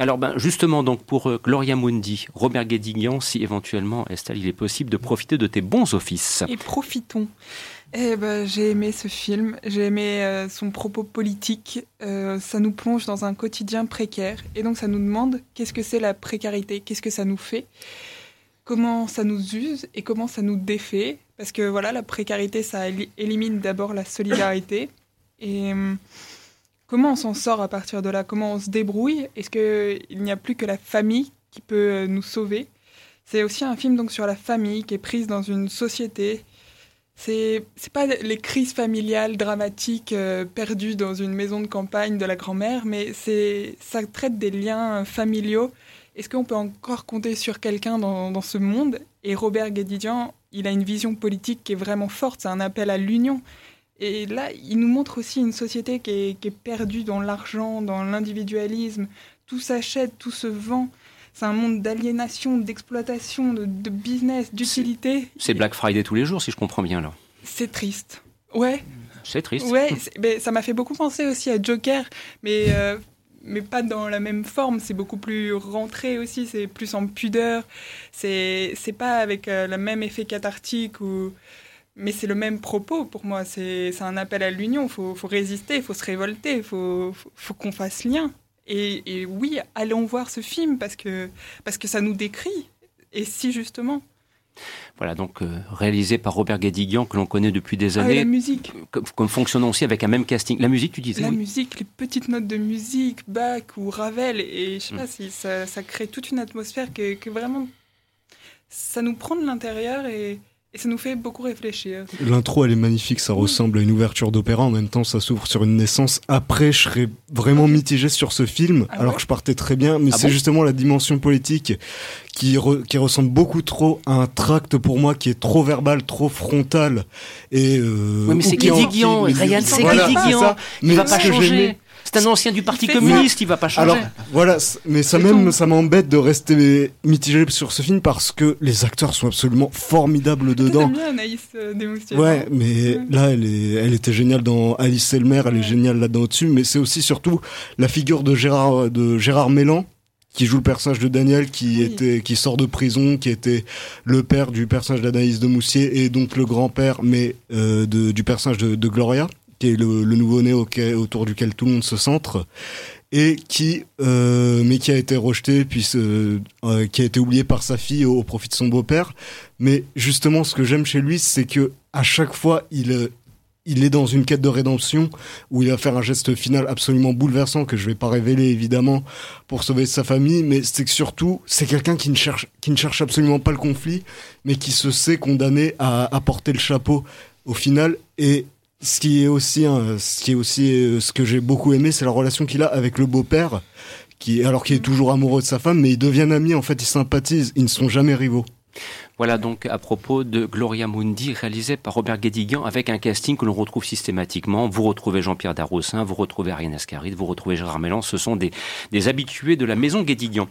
Alors ben, justement, donc pour euh, Gloria Mundi, Robert Guédiguian, si éventuellement, Estelle, il est possible de profiter de tes bons offices. Et profitons. Eh ben, j'ai aimé ce film, j'ai aimé euh, son propos politique. Euh, ça nous plonge dans un quotidien précaire et donc ça nous demande qu'est-ce que c'est la précarité, qu'est-ce que ça nous fait, comment ça nous use et comment ça nous défait? Parce que voilà, la précarité, ça élimine d'abord la solidarité et hum, Comment on s'en sort à partir de là? Comment on se débrouille? Est-ce qu'il n'y a plus que la famille qui peut euh, nous sauver? C'est aussi un film donc sur la famille qui est prise dans une société. C'est pas les crises familiales dramatiques euh, perdues dans une maison de campagne de la grand-mère, mais c'est ça traite des liens familiaux. Est-ce qu'on peut encore compter sur quelqu'un dans, dans ce monde? Et Robert Guédidian, il a une vision politique qui est vraiment forte. C'est un appel à l'union. Et là, il nous montre aussi une société qui est, perdue dans l'argent, dans l'individualisme. Tout s'achète, tout se vend. C'est un monde d'aliénation, d'exploitation, de, business, d'utilité. C'est Black Friday tous les jours, si je comprends bien là. C'est triste. Ouais. C'est triste. Ouais, mais ça m'a fait beaucoup penser aussi à Joker, mais euh, mais pas dans la même forme. C'est beaucoup plus rentré aussi. C'est plus en pudeur. C'est c'est pas avec euh, le même effet cathartique ou mais c'est le même propos pour moi. C'est un appel à l'union. Il faut, résister, il faut se révolter, il faut, faut, qu'on fasse lien. Et, oui, allons voir ce film parce que, parce que ça nous décrit. Et si justement. Voilà, donc euh, réalisé par Robert Guédiguian, que l'on connaît depuis des ah, années. la musique. Comme, fonctionnant aussi avec un même casting. La musique, tu disais La musique, les petites notes de musique, Bach ou Ravel. Et je sais pas mm. si ça, ça, crée toute une atmosphère que, que vraiment. Ça nous prend de l'intérieur et et ça nous fait beaucoup réfléchir. L'intro, elle est magnifique, ça ressemble à une ouverture d'opéra. En même temps, ça s'ouvre sur une naissance. Après, je serais vraiment mitigé sur ce film, ah alors que je partais très bien. Mais ah c'est justement la dimension politique qui, qui ressemble beaucoup trop à un tract pour moi qui est trop verbal, trop frontal. Et, euh, oui, mais c'est Guédiguian, Ryan, c'est Guédiguian. Il va pas changer. C'est un ancien du Parti communiste, il va pas changer. Alors, voilà, mais ça même, ça m'embête de rester mitigé sur ce film parce que les acteurs sont absolument formidables dedans. bien Anaïs euh, Ouais, mais là, elle, est, elle était géniale dans Alice Elmer, elle est géniale là-dedans au-dessus, mais c'est aussi surtout la figure de Gérard, de Gérard Mélan, qui joue le personnage de Daniel qui était qui sort de prison qui était le père du personnage d'Anaïs de Moussier et donc le grand-père mais euh, de, du personnage de, de Gloria qui est le, nouveau-né autour duquel tout le monde se centre et qui euh, mais qui a été rejeté puis euh, qui a été oublié par sa fille au, profit de son beau-père. Mais justement ce que j'aime chez lui c'est que à chaque fois il euh, il est dans une quête de rédemption où il va faire un geste final absolument bouleversant que je vais pas révéler évidemment pour sauver sa famille mais c'est que surtout c'est quelqu'un qui ne cherche qui ne cherche absolument pas le conflit mais qui se sait condamné à, à porter le chapeau au final. Et ce qui est aussi, ce qui est aussi euh, ce que j'ai beaucoup aimé, c'est la relation qu'il a avec le beau-père, qui alors qu'il est toujours amoureux de sa femme, mais ils deviennent amis. En fait, ils sympathisent. Ils ne sont jamais rivaux. Voilà donc à propos de Gloria Mundi, réalisé par Robert Guédiguian, avec un casting que l'on retrouve systématiquement. Vous retrouvez Jean-Pierre Darroussin, vous retrouvez Ariane Ascaride, vous retrouvez Gérard Mélan. Ce sont des, des habitués de la maison Guédiguian.